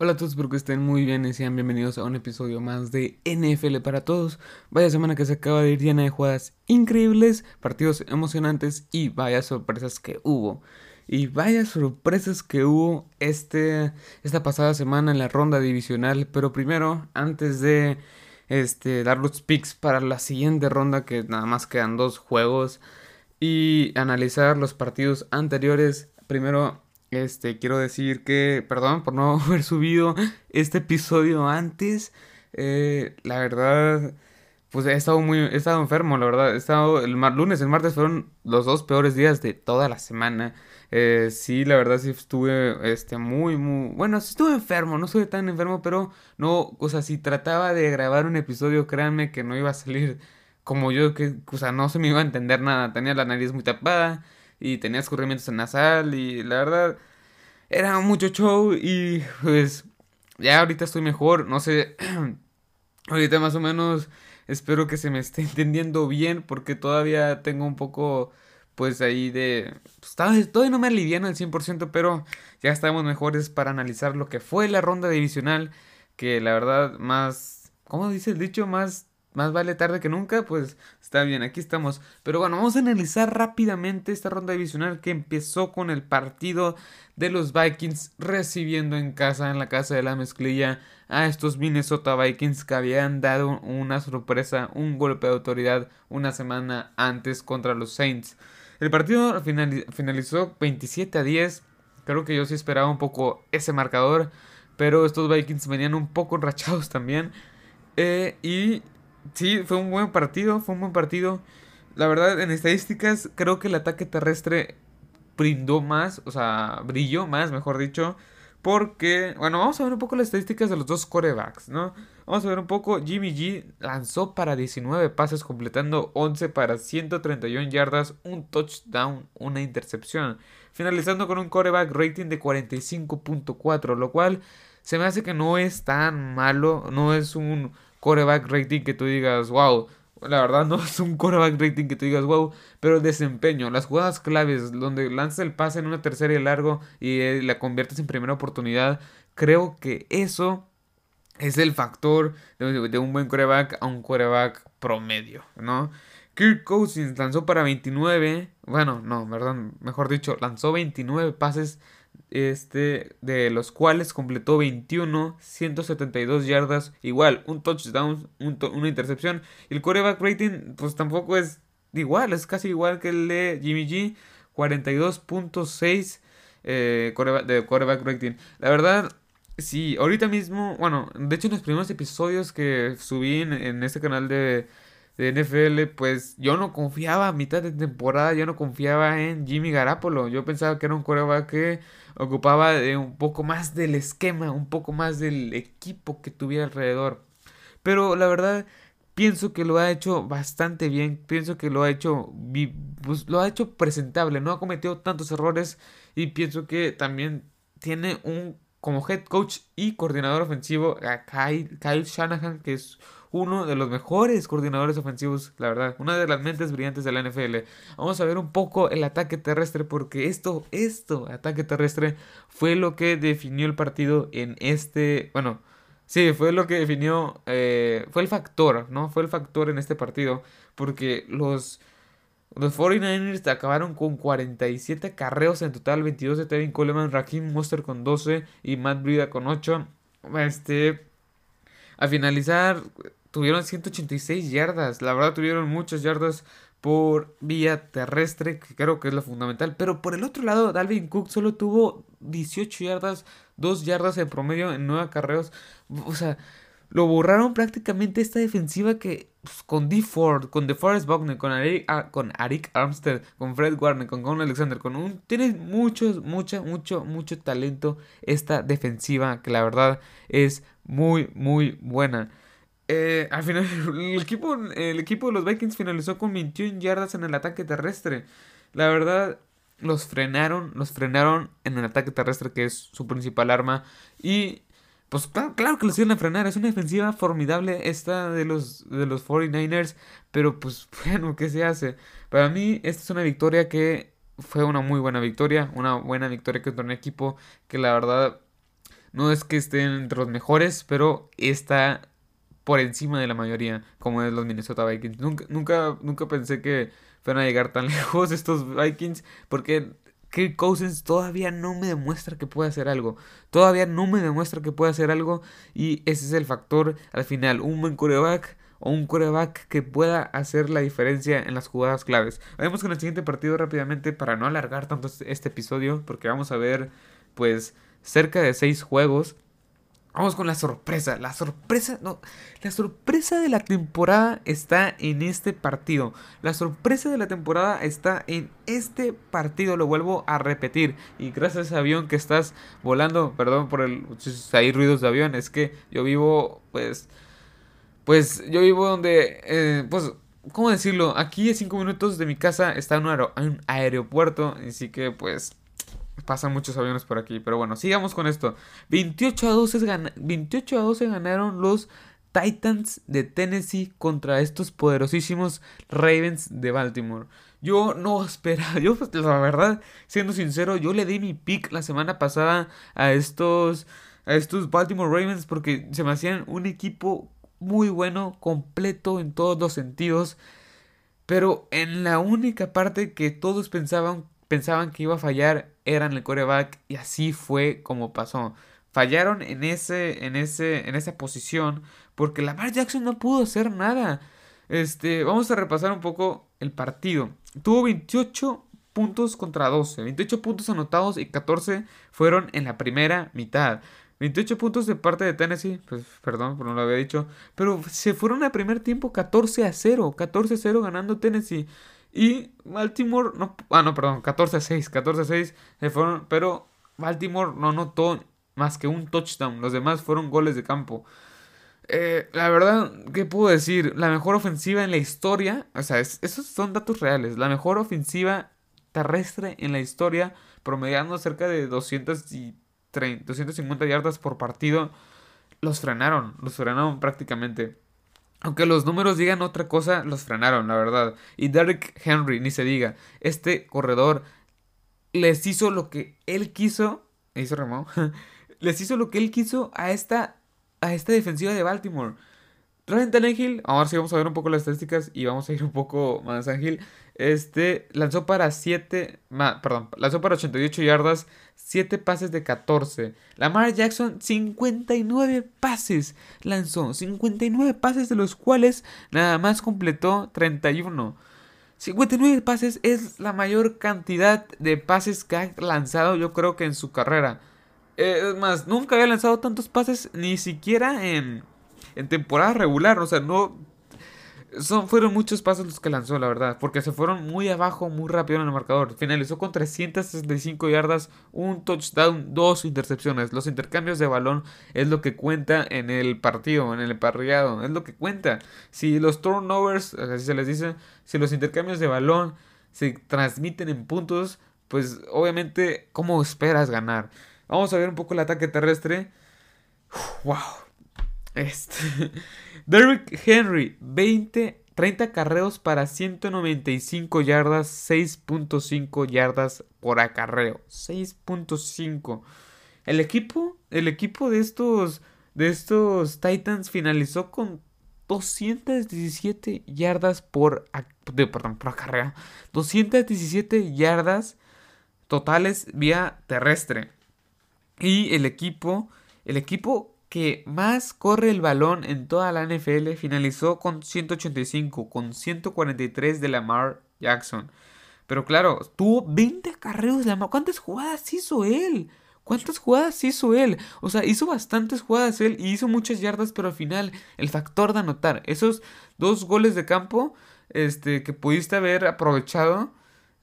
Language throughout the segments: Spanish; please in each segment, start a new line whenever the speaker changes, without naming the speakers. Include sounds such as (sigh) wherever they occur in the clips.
Hola a todos, espero que estén muy bien y sean bienvenidos a un episodio más de NFL para todos. Vaya semana que se acaba de ir llena de jugadas increíbles, partidos emocionantes y vaya sorpresas que hubo. Y vaya sorpresas que hubo este, esta pasada semana en la ronda divisional. Pero primero, antes de este, dar los picks para la siguiente ronda, que nada más quedan dos juegos, y analizar los partidos anteriores, primero este, quiero decir que, perdón por no (laughs) haber subido este episodio antes. Eh, la verdad, pues he estado muy, he estado enfermo, la verdad. He estado el lunes, el martes fueron los dos peores días de toda la semana. Eh, sí, la verdad sí estuve, este, muy, muy, bueno, sí estuve enfermo, no estuve tan enfermo, pero no, o sea, si trataba de grabar un episodio, créanme que no iba a salir como yo, que, o sea, no se me iba a entender nada. Tenía la nariz muy tapada y tenía escurrimientos en nasal y la verdad era mucho show y pues ya ahorita estoy mejor, no sé, (clears throat) ahorita más o menos espero que se me esté (laughs) entendiendo bien porque todavía tengo un poco pues ahí de... Pues, todavía no me aliviano al 100%, pero ya estamos mejores para analizar lo que fue la ronda divisional, que la verdad más... ¿Cómo dice el dicho? Más más vale tarde que nunca, pues está bien, aquí estamos. Pero bueno, vamos a analizar rápidamente esta ronda divisional que empezó con el partido de los Vikings recibiendo en casa, en la casa de la mezclilla, a estos Minnesota Vikings que habían dado una sorpresa, un golpe de autoridad una semana antes contra los Saints. El partido finalizó 27 a 10. Creo que yo sí esperaba un poco ese marcador, pero estos Vikings venían un poco enrachados también. Eh, y sí, fue un buen partido, fue un buen partido. La verdad, en estadísticas, creo que el ataque terrestre brindó más, o sea, brilló más, mejor dicho. Porque, bueno, vamos a ver un poco las estadísticas de los dos corebacks, ¿no? Vamos a ver un poco. Jimmy G lanzó para 19 pases, completando 11 para 131 yardas, un touchdown, una intercepción. Finalizando con un coreback rating de 45.4, lo cual se me hace que no es tan malo, no es un coreback rating que tú digas, wow. La verdad no (laughs) es un coreback rating que tú digas, wow, pero el desempeño, las jugadas claves, donde lanzas el pase en una tercera y largo y eh, la conviertes en primera oportunidad, creo que eso es el factor de, un buen coreback a un coreback promedio, ¿no? Kirk Cousins lanzó para 29, bueno, no, perdón, mejor dicho, lanzó 29 pases este, de los cuales completó 21, 172 yardas, igual, un touchdown, una intercepción. Y el quarterback rating, pues tampoco es igual, es casi igual que el de Jimmy G, 42.6 eh, de quarterback rating. La verdad, sí, ahorita mismo, bueno, de hecho en los primeros episodios que subí en este canal de de NFL, pues yo no confiaba a mitad de temporada, yo no confiaba en Jimmy Garapolo. Yo pensaba que era un coreback que ocupaba un poco más del esquema, un poco más del equipo que tuviera alrededor. Pero la verdad, pienso que lo ha hecho bastante bien, pienso que lo ha hecho, pues, lo ha hecho presentable, no ha cometido tantos errores y pienso que también tiene un como head coach y coordinador ofensivo a Kyle, Kyle Shanahan, que es uno de los mejores coordinadores ofensivos, la verdad, una de las mentes brillantes de la NFL. Vamos a ver un poco el ataque terrestre porque esto, esto, ataque terrestre, fue lo que definió el partido en este, bueno, sí, fue lo que definió, eh, fue el factor, ¿no? Fue el factor en este partido porque los... Los 49ers acabaron con 47 carreos en total, 22 de Tevin Coleman, Raheem Monster con 12 y Matt Brida con 8. Este, a finalizar, tuvieron 186 yardas. La verdad tuvieron muchas yardas por vía terrestre, que creo que es lo fundamental. Pero por el otro lado, Dalvin Cook solo tuvo 18 yardas, 2 yardas en promedio en 9 carreos. O sea, lo borraron prácticamente esta defensiva que pues, con D. Ford, con DeForest Buckner, con ah, con Arik Armstead, con Fred Warner, con Con Alexander, con un... Tiene mucho, mucho, mucho, mucho talento esta defensiva que la verdad es muy, muy buena. Eh, al final, (laughs) el equipo, el equipo de los Vikings finalizó con 21 yardas en el ataque terrestre. La verdad, los frenaron, los frenaron en el ataque terrestre, que es su principal arma. Y pues claro, que los iban a frenar. Es una defensiva formidable esta de los, de los 49ers. Pero pues (laughs) bueno, ¿qué se hace? Para mí, esta es una victoria que fue una muy buena victoria. Una buena victoria contra un equipo que la verdad No es que estén entre los mejores, pero está por encima de la mayoría, como es los Minnesota Vikings. Nunca, nunca, nunca pensé que fueran a llegar tan (laughs) lejos estos Vikings, porque Kirk Cousins todavía no me demuestra que puede hacer algo. Todavía no me demuestra que puede hacer algo. Y ese es el factor al final. Un buen coreback o un coreback que pueda hacer la diferencia en las jugadas claves. Vamos con el siguiente partido rápidamente para no alargar tanto este, este episodio. Porque vamos a ver pues cerca de seis juegos. Vamos con la sorpresa. La sorpresa, no, la sorpresa de la temporada está en este partido. La sorpresa de la temporada está en este partido. Lo vuelvo a repetir. Y gracias avión que estás volando, perdón por el, si hay ruidos de avión, es que yo vivo, pues, pues yo vivo donde, eh, pues, ¿cómo decirlo? Aquí a cinco minutos de mi casa está un, un aeropuerto, así que, pues, Pasan muchos aviones por aquí, pero bueno, sigamos con esto. 28 a 12, 28 a 12 ganaron los Titans de Tennessee contra estos poderosísimos Ravens de Baltimore. Yo no esperaba, (laughs) yo pues, la verdad, siendo sincero, yo le di mi pick la semana pasada a estos a estos Baltimore Ravens porque se me hacían un equipo muy bueno, completo en todos los sentidos. Pero en la única parte que todos pensaban pensaban que iba a fallar eran el coreback y así fue como pasó. Fallaron en ese en ese en esa posición porque Lamar Jackson no pudo hacer nada. Este, vamos a repasar un poco el partido. Tuvo 28 puntos contra 12, 28 puntos anotados y 14 fueron en la primera mitad. 28 puntos de parte de Tennessee, pues perdón, no lo había dicho, pero se fueron al primer tiempo 14 a 0, 14 a 0 ganando Tennessee. Y Baltimore, no, ah, no, perdón, 14 a 6, 14 a 6 se fueron, pero Baltimore no notó más que un touchdown, los demás fueron goles de campo. Eh, la verdad, ¿qué puedo decir? La mejor ofensiva en la historia, o sea, esos son datos reales, la mejor ofensiva terrestre en la historia, promediando cerca de 230, 250 yardas por partido, los frenaron, los frenaron prácticamente. Aunque los números digan otra cosa, los frenaron, la verdad. Y Derrick Henry, ni se diga. Este corredor les hizo lo que él quiso. Hizo Ramón. (laughs) les hizo lo que él quiso a esta, a esta defensiva de Baltimore. Ryan Tannehill, ahora sí vamos a ver un poco las estadísticas y vamos a ir un poco más ágil. Este lanzó para 7, perdón, lanzó para 88 yardas, 7 pases de 14. Lamar Jackson 59 pases lanzó, 59 pases de los cuales nada más completó 31. 59 pases es la mayor cantidad de pases que ha lanzado yo creo que en su carrera. Eh, es más, nunca había lanzado tantos pases ni siquiera en en temporada regular. O sea, no. Son, fueron muchos pasos los que lanzó, la verdad. Porque se fueron muy abajo, muy rápido en el marcador. Finalizó con 365 yardas, un touchdown, dos intercepciones. Los intercambios de balón es lo que cuenta en el partido, en el parrillado. Es lo que cuenta. Si los turnovers, así se les dice, si los intercambios de balón se transmiten en puntos, pues obviamente, ¿cómo esperas ganar? Vamos a ver un poco el ataque terrestre. wow, este, (laughs) Derrick Henry, 20, 30 carreos para 195 yardas, 6.5 yardas por acarreo. 6.5. El equipo, el equipo de estos, de estos Titans finalizó con 217 yardas por, perdón, por acarreo. 217 yardas totales vía terrestre. Y el equipo, el equipo que más corre el balón en toda la NFL finalizó con 185, con 143 de Lamar Jackson. Pero claro, tuvo 20 carreos de Lamar. ¿Cuántas jugadas hizo él? ¿Cuántas jugadas hizo él? O sea, hizo bastantes jugadas él y hizo muchas yardas, pero al final el factor de anotar, esos dos goles de campo este, que pudiste haber aprovechado,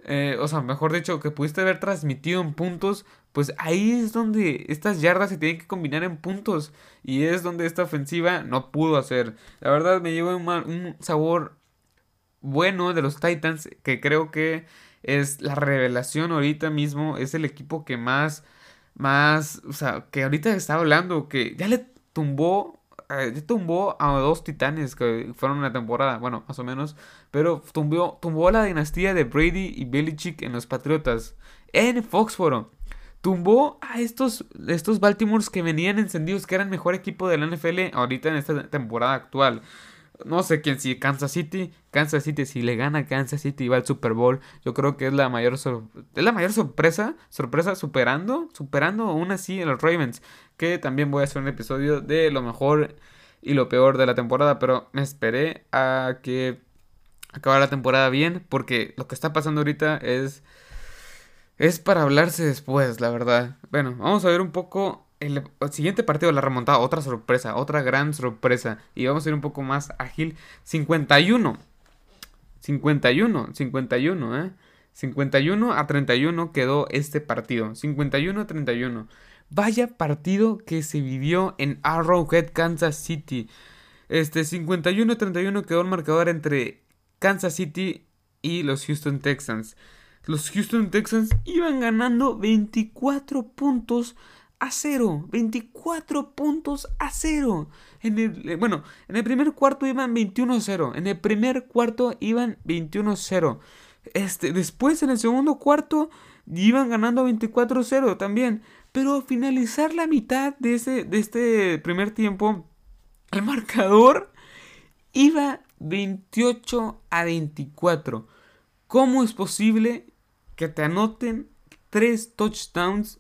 eh, o sea, mejor dicho, que pudiste haber transmitido en puntos, pues ahí es donde estas yardas se tienen que combinar en puntos y es donde esta ofensiva no pudo hacer. La verdad me lleva un, sabor bueno de los Titans que creo que es la revelación ahorita mismo, es el equipo que más, más, o sea, que ahorita está hablando, que ya le tumbó, eh, tumbó a dos titanes que fueron una temporada, bueno, más o menos, pero tumbó, tumbó la dinastía de Brady y Belichick en los Patriotas, en Foxboro tumbó a estos, estos Baltimores que venían encendidos, que eran mejor equipo de la NFL ahorita en esta temporada actual. No sé quién si Kansas City, Kansas City si le gana Kansas City y va al Super Bowl, yo creo que es la mayor es la mayor sorpresa, sorpresa superando, superando aún así a los Ravens, que también voy a hacer un episodio de lo mejor y lo peor de la temporada, pero me esperé a que acabara la temporada bien porque lo que está pasando ahorita es es para hablarse después, la verdad. Bueno, vamos a ver un poco el, siguiente partido de la remontada. Otra sorpresa, otra gran sorpresa. Y vamos a ir un poco más ágil. 51. 51, 51, ¿eh? 51 a 31 quedó este partido. 51 a 31. Vaya partido que se vivió en Arrowhead, Kansas City. Este 51 a 31 quedó el marcador entre Kansas City y los Houston Texans los Houston Texans iban ganando 24 puntos a 0. 24 puntos a 0. En el, eh, bueno, en el primer cuarto iban 21 a 0. En el primer cuarto iban 21 a 0. Este, después en el segundo cuarto iban ganando 24 a 0 también. Pero al finalizar la mitad de, ese, de este primer tiempo, el marcador iba 28 a 24. ¿Cómo es posible que te anoten tres touchdowns,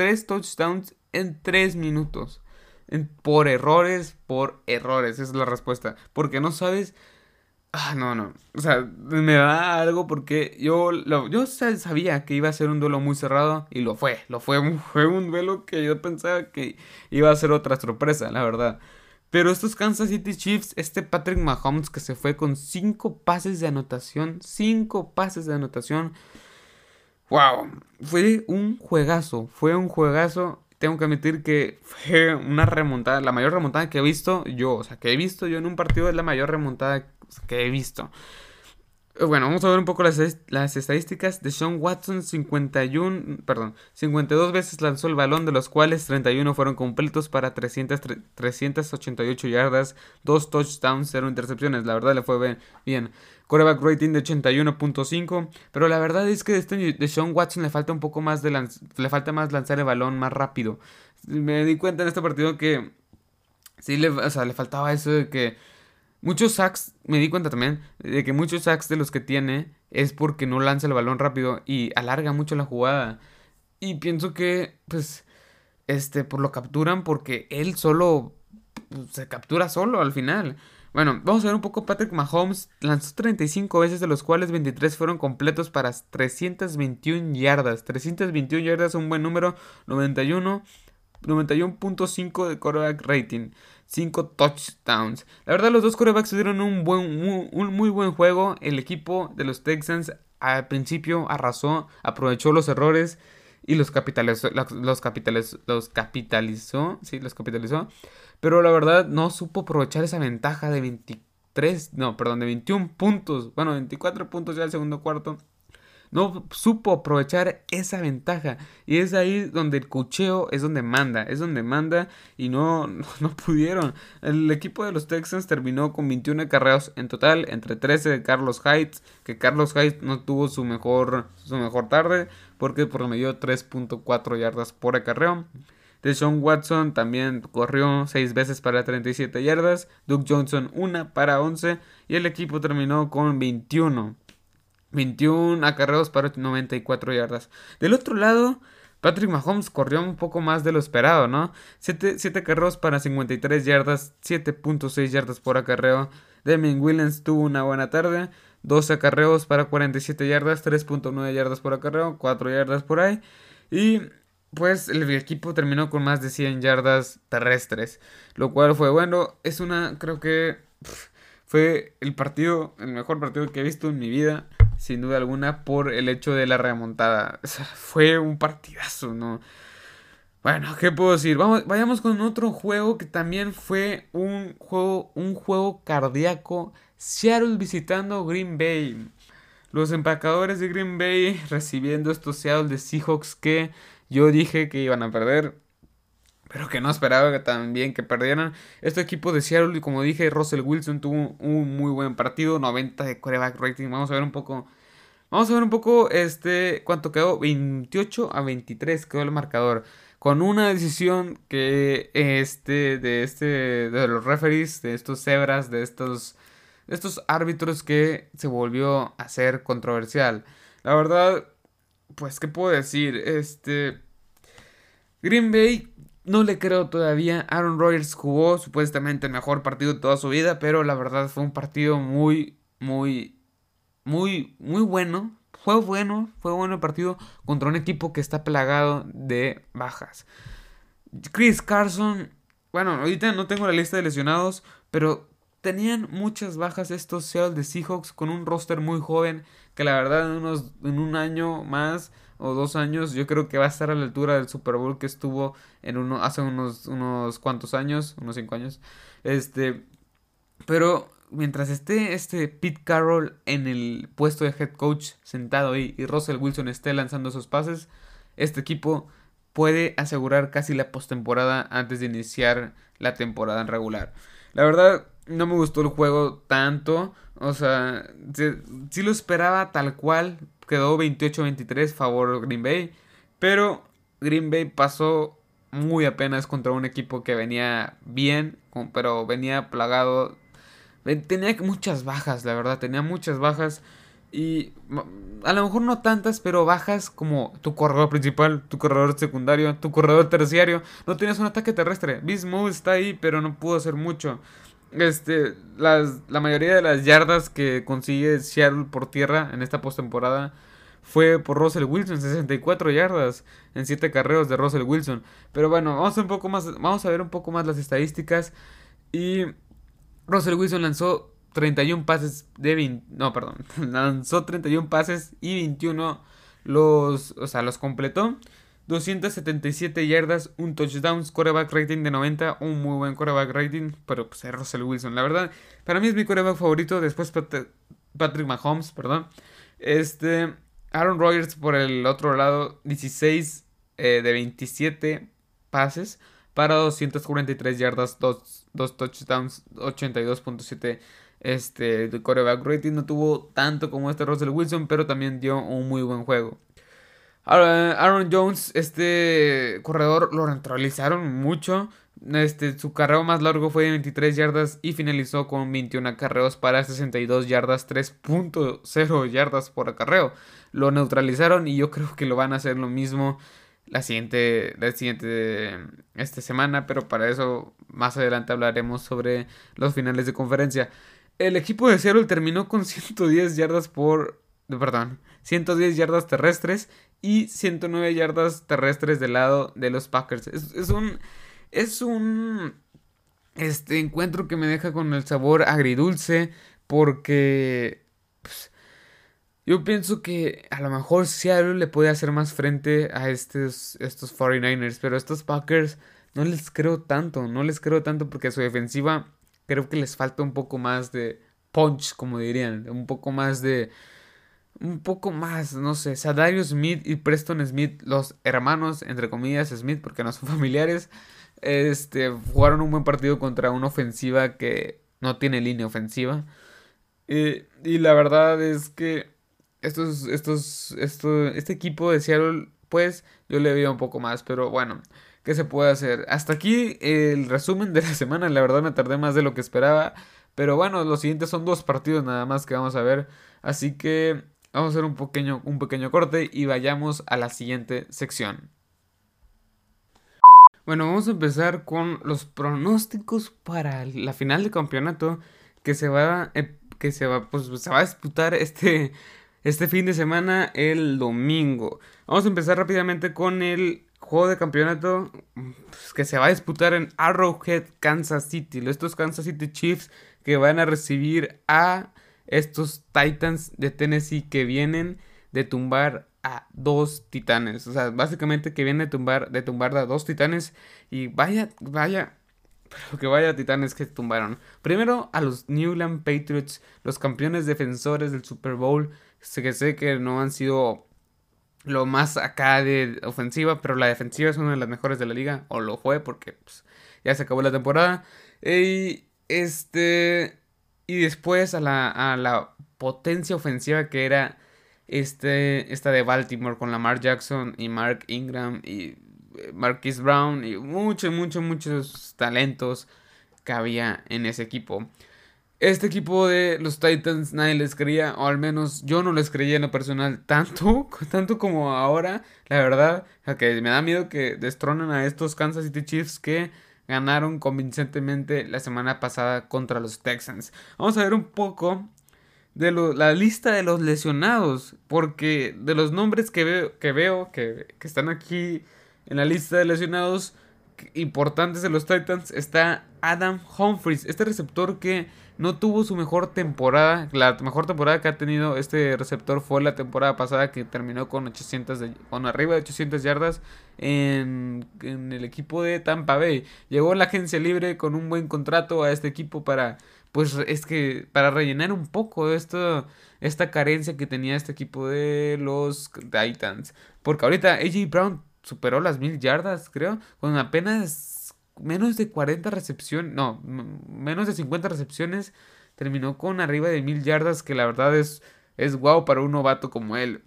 tres touchdowns en tres minutos. por errores, por errores, es la respuesta. Porque no sabes... Ah, no, no. O sea, me da algo porque yo, yo sabía que iba a ser un duelo muy cerrado y lo fue. Lo fue, (laughs) fue un duelo que yo pensaba que iba a ser otra sorpresa, la verdad. Pero estos Kansas City Chiefs, este Patrick Mahomes que se fue con cinco pases de anotación, cinco pases de anotación, Wow, fue un juegazo, fue un juegazo. Tengo que admitir que fue una remontada, la mayor remontada que he visto yo, o sea, que he visto yo en un partido es la mayor remontada que he visto. Bueno, vamos a ver un poco las, las, estadísticas de Sean Watson. 51, perdón, 52 veces lanzó el balón, de los cuales 31 fueron completos para 300, 388 yardas, 2 touchdowns, 0 intercepciones. La verdad le fue bien. Coreback rating de 81.5. Pero la verdad es que de, este, de Sean Watson le falta un poco más de le falta más lanzar el balón más rápido. Me di cuenta en este partido que sí le, o sea, le faltaba eso de que Muchos sacks, me di cuenta también, de que muchos sacks de los que tiene es porque no lanza el balón rápido y alarga mucho la jugada. Y pienso que, pues, este, por lo capturan porque él solo pues, se captura solo al final. Bueno, vamos a ver un poco. Patrick Mahomes lanzó 35 veces, de los cuales 23 fueron completos para 321 yardas. 321 yardas, un buen número. 91, 91.5 de quarterback rating. 5 touchdowns. La verdad, los dos quarterbacks dieron un, buen, un muy buen juego. El equipo de los Texans al principio arrasó, aprovechó los errores y los capitalizó, los capitalizó, los capitalizó, sí, los capitalizó. Pero la verdad no supo aprovechar esa ventaja de 23, no, perdón, de 21 puntos. Bueno, 24 puntos ya el segundo cuarto no supo aprovechar esa ventaja. Y es ahí donde el cucheo es donde manda, es donde manda y no, (laughs) no, pudieron. El equipo de los Texans terminó con 21 acarreos en total, entre 13 de Carlos Hyde, que Carlos Hyde no tuvo su mejor, su mejor tarde porque promedió 3.4 yardas por acarreo. Deshaun Watson también corrió 6 veces para 37 yardas, Duke Johnson una para 11 y el equipo terminó con 21 21 acarreos para 94 yardas. Del otro lado, Patrick Mahomes corrió un poco más de lo esperado, ¿no? 7, 7 acarreos para 53 yardas, 7.6 yardas por acarreo. Damien Williams tuvo una buena tarde. 12 acarreos para 47 yardas, 3.9 yardas por acarreo, 4 yardas por ahí. Y pues el equipo terminó con más de 100 yardas terrestres, lo cual fue bueno. Es una, creo que fue el partido, el mejor partido que he visto en mi vida sin duda alguna, por el hecho de la remontada. (laughs) fue un partidazo, ¿no? Bueno, ¿qué puedo decir? Vamos, vayamos con otro juego que también fue un juego, un juego cardíaco. Seattle visitando Green Bay. Los empacadores de Green Bay (laughs) recibiendo estos Seattle de Seahawks que yo dije que iban a perder. Pero que no esperaba también que perdieran. Este equipo de Seattle, como dije, Russell Wilson tuvo un muy buen partido. 90 de coreback rating. Vamos a ver un poco Vamos a ver un poco este cuánto quedó. 28 a 23 quedó el marcador. Con una decisión que este de este de los referees, de estos cebras, de estos de estos árbitros que se volvió a ser controversial. La verdad, pues qué puedo decir, este Green Bay no le creo todavía. Aaron Rodgers jugó supuestamente el mejor partido de toda su vida, pero la verdad fue un partido muy, muy, muy, muy bueno. Fue bueno, fue bueno el partido contra un equipo que está plagado de bajas. Chris Carson, bueno, ahorita no tengo la lista de lesionados, pero tenían muchas bajas estos Seattle de Seahawks con un roster muy joven que la verdad en, unos, en un año más o dos años, yo creo que va a estar a la altura del Super Bowl que estuvo en uno, hace unos, unos cuantos años, unos cinco años. Este, pero mientras esté este Pete Carroll en el puesto de head coach sentado ahí y Russell Wilson esté lanzando sus pases, este equipo puede asegurar casi la postemporada antes de iniciar la temporada en regular. La verdad, no me gustó el juego tanto. O sea, sí, lo esperaba tal cual. Quedó 28-23 favor Green Bay. Pero Green Bay pasó muy apenas contra un equipo que venía bien, pero venía plagado. Tenía muchas bajas, la verdad, tenía muchas bajas. Y a lo mejor no tantas, pero bajas como tu corredor principal, tu corredor secundario, tu corredor terciario. No tienes un ataque terrestre. Beast está ahí, pero no pudo hacer mucho. Este, las, la mayoría de las yardas que consigue Seattle por tierra en esta postemporada fue por Russell Wilson, 64 yardas en 7 carreos de Russell Wilson. Pero bueno, vamos a, un poco más, vamos a ver un poco más las estadísticas. Y Russell Wilson lanzó 31 pases de 20, no, perdón, (laughs) lanzó 31 pases y 21 los, o sea, los completó. 277 yardas, un touchdown, quarterback rating de 90, un muy buen quarterback rating, pero pues es Russell Wilson. La verdad, para mí es mi quarterback favorito, después Patrick Mahomes, perdón. Este, Aaron Rodgers por el otro lado, 16 eh, de 27 pases para 243 yardas, 2, touchdowns, 82.7 este, de quarterback rating. No tuvo tanto como este Russell Wilson, pero también dio un muy buen juego. Aaron Jones, este corredor lo neutralizaron mucho. Este, su carreo más largo fue de 23 yardas y finalizó con 21 acarreos para 62 yardas, 3.0 yardas por acarreo. Lo neutralizaron y yo creo que lo van a hacer lo mismo la siguiente, la siguiente esta semana, pero para eso más adelante hablaremos sobre los finales de conferencia. El equipo de Seattle terminó con 110 yardas por, perdón, 110 yardas terrestres y 109 yardas terrestres del lado de los Packers. Es, un. Es un. Este encuentro que me deja con el sabor agridulce. Porque. Pues, yo pienso que a lo mejor Seattle le puede hacer más frente a estos, estos 49ers. Pero a estos Packers no les creo tanto. No les creo tanto porque a su defensiva creo que les falta un poco más de punch, como dirían. Un poco más de un poco más, no sé, Sadario Smith y Preston Smith, los hermanos, entre comillas, Smith, porque no son (laughs) familiares, este, jugaron un buen partido contra una ofensiva que no tiene línea ofensiva. y la verdad es que estos, estos, esto, este equipo de Seattle, pues yo le veo un poco más, pero bueno, ¿qué se puede hacer? Hasta aquí el resumen de la (laughs) semana, la verdad me tardé más de lo que esperaba, pero bueno, los siguientes son dos partidos nada más que vamos a ver, así que Vamos a hacer un pequeño, un pequeño corte y vayamos a la siguiente sección. Bueno, vamos a empezar con los pronósticos para la final de campeonato que se va, eh, que se va, pues, se va a disputar este, este fin de semana el domingo. Vamos a empezar rápidamente con el juego de campeonato pues, que se va a disputar en Arrowhead, Kansas City. Estos Kansas City Chiefs que van a recibir a estos Titans de Tennessee que vienen de tumbar a dos titanes. O sea, básicamente que vienen de tumbar, de tumbar a dos titanes. Y vaya, vaya, pero que vaya titanes que tumbaron. Primero a los New England Patriots, los campeones defensores del Super Bowl. Sé que sé que no han sido lo más acá de ofensiva, pero la defensiva es una de las mejores de la liga. O lo fue porque pues, ya se acabó la temporada. Y este y después a la, a la potencia ofensiva que era este, esta de Baltimore con Lamar Jackson y Mark Ingram y eh, Marquis Brown y muchos, muchos, muchos talentos que había en ese equipo. Este equipo de los Titans nadie les creía, o al menos yo no les creía en lo personal tanto, (laughs) tanto como ahora, la verdad, que me da miedo que destronen a estos Kansas City Chiefs que ganaron convincentemente la semana pasada contra los Texans. Vamos a ver un poco de la lista de los lesionados, porque de los nombres que veo que, veo, que, que están aquí en la lista de lesionados importantes de los Titans está Adam Humphries, este receptor que no tuvo su mejor temporada. La mejor temporada que ha tenido este receptor fue la temporada pasada que terminó con 800 con arriba de 800 yardas en, el equipo de Tampa Bay. Llegó la agencia libre con un buen contrato a este equipo para pues es que para rellenar un poco esto esta carencia que tenía este equipo de los Titans, porque ahorita AJ Brown superó las mil yardas, creo, con apenas menos de 40 recepciones, no, menos de 50 recepciones, terminó con arriba de mil yardas, que la verdad es, es guau para un novato como él.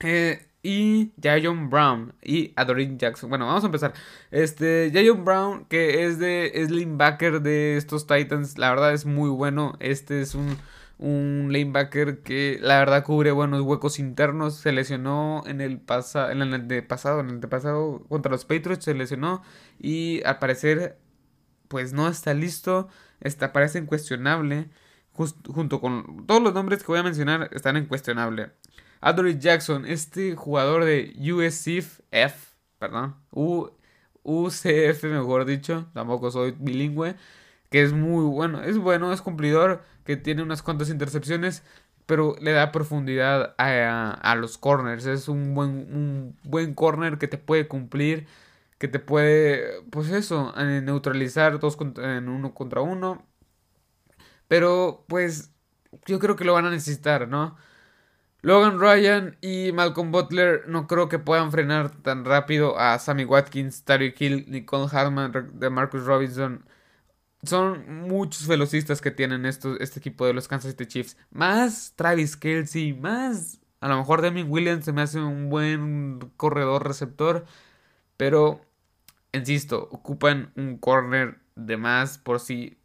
Eh, y Jayon Brown y Adorin Jackson. Bueno, vamos a empezar. Este, Jayon Brown, que es de es linebacker de estos Titans, la verdad es muy bueno. Este es un un lanebacker que la verdad cubre buenos huecos internos. Se lesionó en el, pasa, en el pasado, en el pasado contra los Patriots se lesionó y al parecer pues no está listo. Está, parece incuestionable. junto con todos los nombres que voy a mencionar están incuestionable. Adore Jackson, este jugador de USCF, perdón, UCF mejor dicho, tampoco soy bilingüe que es muy bueno. Es bueno, es cumplidor, que tiene unas cuantas intercepciones, pero le da profundidad a, los corners. Es un buen, un buen corner que te puede cumplir, que te puede, pues eso, eh, neutralizar dos en uno contra uno. Pero, pues, yo creo que lo van a necesitar, ¿no? Logan Ryan y Malcolm Butler no creo que puedan frenar tan rápido a Sammy Watkins, Tyreek Hill, Nicole Hartman, de Marcus Robinson son muchos velocistas que tienen este equipo de los Kansas City Chiefs. Más Travis Kelsey, más a lo mejor Demi Williams se me hace un buen corredor receptor. Pero, insisto, ocupan un corner de más por si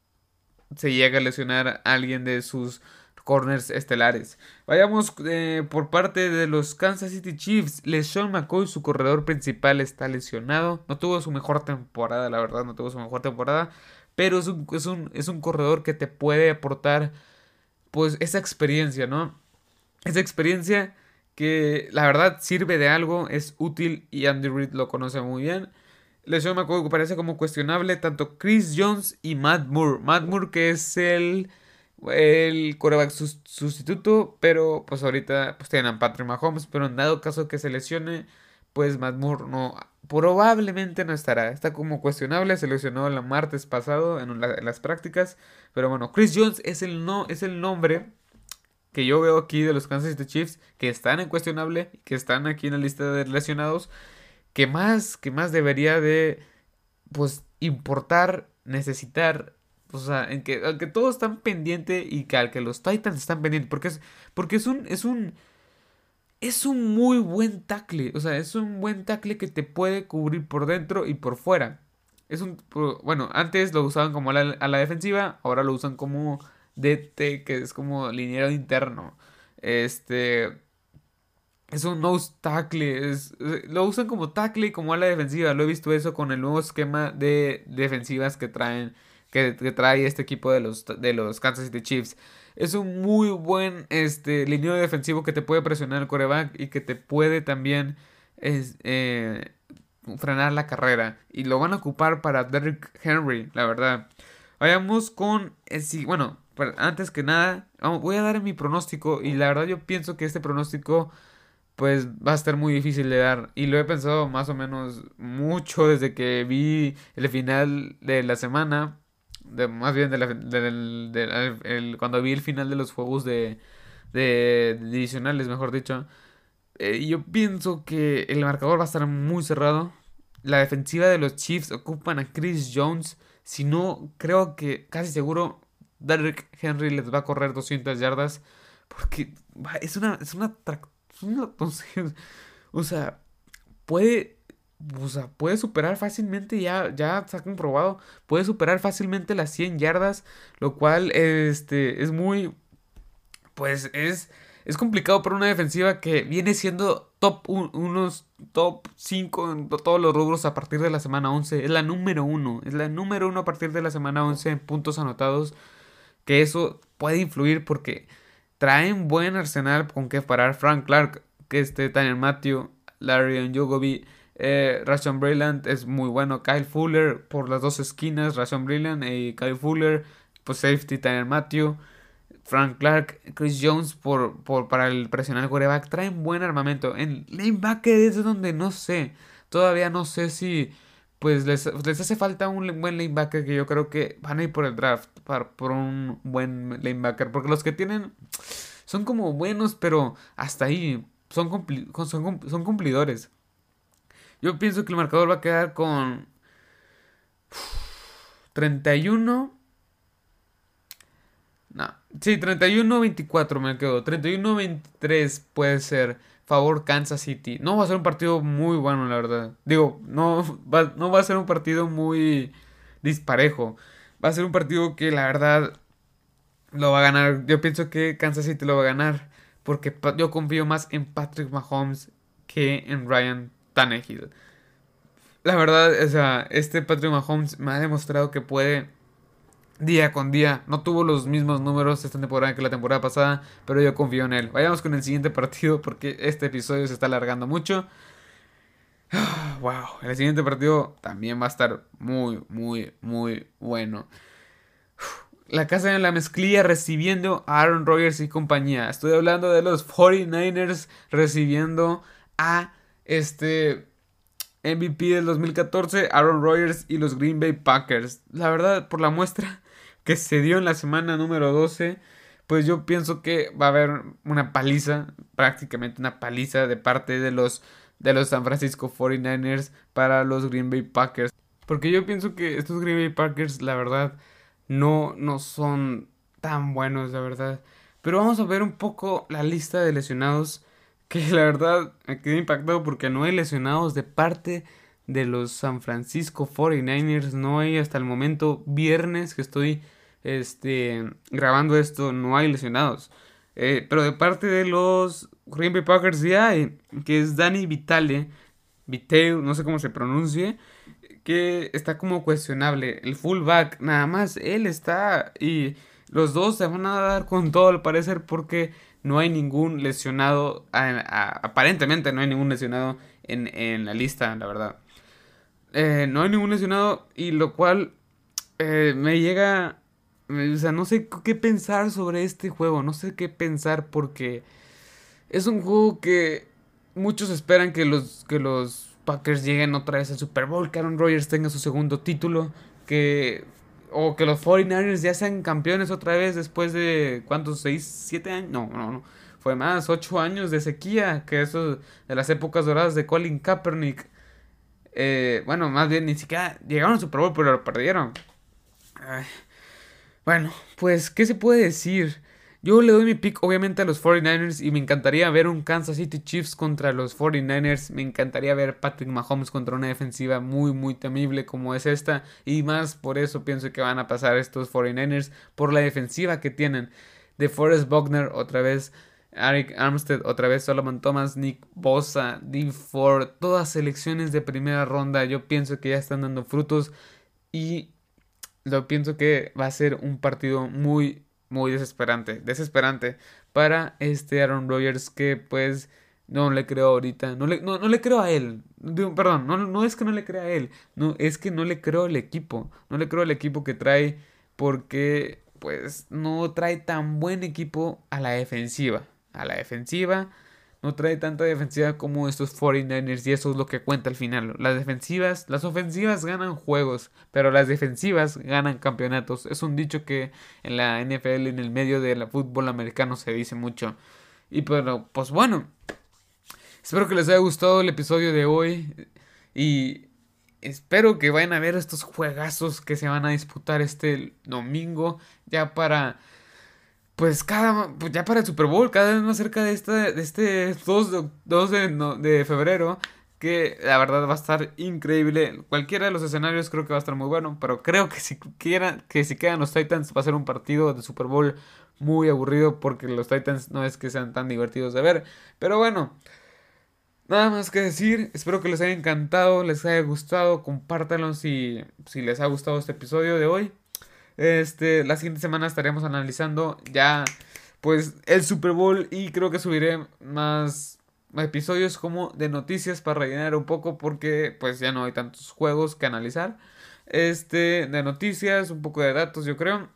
se llega a lesionar a alguien de sus corners estelares. Vayamos eh, por parte de los Kansas City Chiefs. LeSean McCoy, su corredor principal, está lesionado. No tuvo su mejor temporada, la verdad, no tuvo su mejor temporada pero es un, es un, es un corredor que te puede aportar pues esa experiencia, ¿no? Esa experiencia que la verdad sirve de algo, es útil y Andy Reid lo conoce muy bien. Lesión me que parece como cuestionable tanto Chris Jones y Matt Moore. Matt Moore que es el, el quarterback sustituto, pero pues ahorita pues tienen a Patrick Mahomes, pero en dado caso que se lesione, pues Matt Moore no, probablemente no estará. Está como cuestionable, se lesionó el martes pasado en, las prácticas, pero bueno, Chris Jones es el, no, es el nombre que yo veo aquí de los Kansas City Chiefs que están en cuestionable, que están aquí en la lista de lesionados, que más, que más debería de, pues, importar, necesitar, o sea, en que, que todos están pendientes y que al que los Titans están pendientes, porque es, porque es un, es un, es un muy buen tackle. O sea, es un buen tackle que te puede cubrir por dentro y por fuera. Es un. Bueno, antes lo usaban como a la, defensiva, ahora lo usan como DT, que es como liniero interno. Este. Es un nose tackle. Es, lo usan como tackle y como a la defensiva. Lo he visto eso con el nuevo esquema de defensivas que traen. Que, que trae este equipo de los, de los Kansas City Chiefs es un muy buen este, líneo defensivo que te puede presionar el coreback y que te puede también eh, frenar la carrera. Y lo van a ocupar para Derrick Henry, la verdad. Vayamos con. Eh, bueno, antes que nada, voy a dar mi pronóstico. Y la verdad, yo pienso que este pronóstico. Pues va a estar muy difícil de dar. Y lo he pensado más o menos mucho desde que vi el final de la semana más bien de cuando vi el final de los juegos de, de, divisionales, mejor dicho, eh, yo pienso que el marcador va a estar muy cerrado. La defensiva de los Chiefs ocupan a Chris Jones. Si no, creo que casi seguro Derrick Henry les va a correr 200 yardas. Porque es una, es una, (laughs) o sea, puede, o puede superar fácilmente, ya, ya se ha comprobado, puede superar fácilmente las 100 yardas, lo cual, este, es muy, pues, es, es complicado para una defensiva que viene siendo top, unos top 5 en todos los rubros a partir de la semana 11, es la número 1, es la número 1 a partir de la semana 11 en puntos anotados, que eso puede influir porque traen buen arsenal con que parar Frank Clark, que este Tanner Matthew, Larry Njogobi, eh, Rashon Brillant es muy bueno, Kyle Fuller por las dos esquinas, Rashon Brillant y Kyle Fuller, pues safety Tanner Matthew, Frank Clark, Chris Jones por, por para el presionar coreback, traen buen armamento. En lanebacker es donde no sé, todavía no sé si pues les, hace falta un buen lanebacker que yo creo que van a ir por el draft, por un buen lanebacker, porque los que tienen son como buenos, pero hasta ahí son, son, cumplidores. Yo pienso que el marcador va a quedar con 31. No, sí, 31-24 me quedo. 31-23 puede ser favor Kansas City. No va a ser un partido muy bueno, la verdad. Digo, no va, no va a ser un partido muy disparejo. Va a ser un partido que la verdad lo va a ganar. Yo pienso que Kansas City lo va a ganar. Porque yo confío más en Patrick Mahomes que en Ryan Tannehill. La verdad, o sea, este Patrick Mahomes me ha demostrado que puede día con día. No tuvo los mismos números esta temporada que la temporada pasada, pero yo confío en él. Vayamos con el siguiente partido porque este episodio se está alargando mucho. (sighs) Wow, el siguiente partido también va a estar muy, muy, muy bueno. (sighs) La casa de la mezclilla recibiendo a Aaron Rodgers y compañía. Estoy hablando de los 49ers recibiendo a este MVP del 2014, Aaron Rodgers y los Green Bay Packers. La verdad, por la muestra (laughs) que se dio en la semana número 12, pues yo pienso que va a haber una paliza, prácticamente una paliza de parte de los, de los San Francisco 49ers para los Green Bay Packers. Porque yo pienso que estos Green Bay Packers, la verdad, no, no son tan buenos, la verdad. Pero vamos a ver un poco la lista de lesionados. Que (laughs) la verdad me quedé impactado porque no hay lesionados de parte de los San Francisco 49ers. No hay hasta el momento, viernes que estoy este, grabando esto, no hay lesionados. Eh, pero de parte de los Green Bay Packers ya hay, que es Danny Vitale, Vitale, no sé cómo se pronuncie, que está como cuestionable. El fullback, nada más, él está y los dos se van a dar con todo al parecer porque no hay ningún lesionado, aparentemente no hay ningún lesionado en, en la lista, la verdad. Eh, no hay ningún lesionado y lo cual eh, me llega... O sea, no sé qué pensar sobre este juego, no sé qué pensar porque es un juego que muchos esperan que los, que los Packers lleguen otra vez al Super Bowl, que Aaron Rodgers tenga su segundo título, que o que los 49ers ya sean campeones otra vez después de cuántos, 6, 7 años, no, no, no, fue más, 8 años de sequía, que eso de las épocas doradas de Colin Kaepernick. Eh, bueno, más bien ni siquiera llegaron al Super Bowl, pero lo perdieron. Bueno, pues, ¿qué se puede decir? Yo le doy mi pick obviamente a los 49ers y me encantaría ver un Kansas City Chiefs contra los 49ers. Me encantaría ver Patrick Mahomes contra una defensiva muy muy temible como es esta. Y más por eso pienso que van a pasar estos 49ers por la defensiva que tienen. De Forrest Buckner otra vez. Eric Armstead, otra vez Solomon Thomas, Nick Bosa, Dean Ford, todas selecciones de primera ronda. Yo pienso que ya están dando frutos y lo pienso que va a ser un partido muy, muy desesperante. Desesperante para este Aaron Rodgers que pues no le creo ahorita. No le, no, le creo a él. perdón, no, no es que no le crea a él. No, es que no le creo al equipo. No le creo al equipo que trae porque pues no trae tan buen equipo a la defensiva a la defensiva. No trae tanta defensiva como estos 49ers y eso es lo que cuenta al final. Las defensivas, las ofensivas ganan juegos, pero las defensivas ganan campeonatos. Es un dicho que en la NFL, en el medio del fútbol americano se dice mucho. Y pero, pues bueno, espero que les haya gustado el episodio de hoy y espero que vayan a ver estos juegazos que se van a disputar este domingo ya para pues cada, pues ya para el Super Bowl, cada vez más cerca de, este de este 2, de, 2 de, de febrero, que la verdad va a estar increíble. Cualquiera de los escenarios creo que va a estar muy bueno, pero creo que si quieran, que si quedan los Titans va a ser un partido de Super Bowl muy aburrido porque los Titans no es que sean tan divertidos de ver. Pero bueno, nada más que decir. Espero que les haya encantado, les haya gustado. Compártanlo si, si les ha gustado este episodio de hoy. Este, la siguiente semana estaremos analizando ya pues el Super Bowl y creo que subiré más episodios como de noticias para rellenar un poco porque pues ya no hay tantos juegos que analizar. Este, de noticias, un poco de datos yo creo.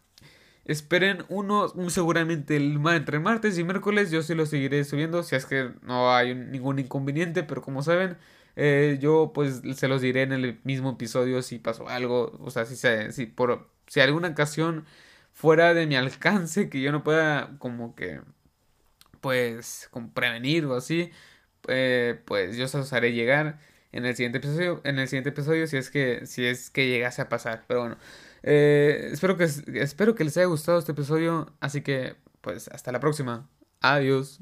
Esperen uno seguramente el, entre martes y miércoles. Yo sí lo seguiré subiendo si es que no hay ningún inconveniente. Pero como saben, eh, yo pues se los diré en el mismo episodio si pasó algo. O sea, si, se, si, por, si alguna ocasión fuera de mi alcance que yo no pueda como que pues prevenir o así, eh, pues yo se los haré llegar en el siguiente episodio, en el siguiente episodio si es que si es que llegase a pasar, pero bueno, eh, espero que espero que les haya gustado este episodio, así que pues hasta la próxima. Adiós.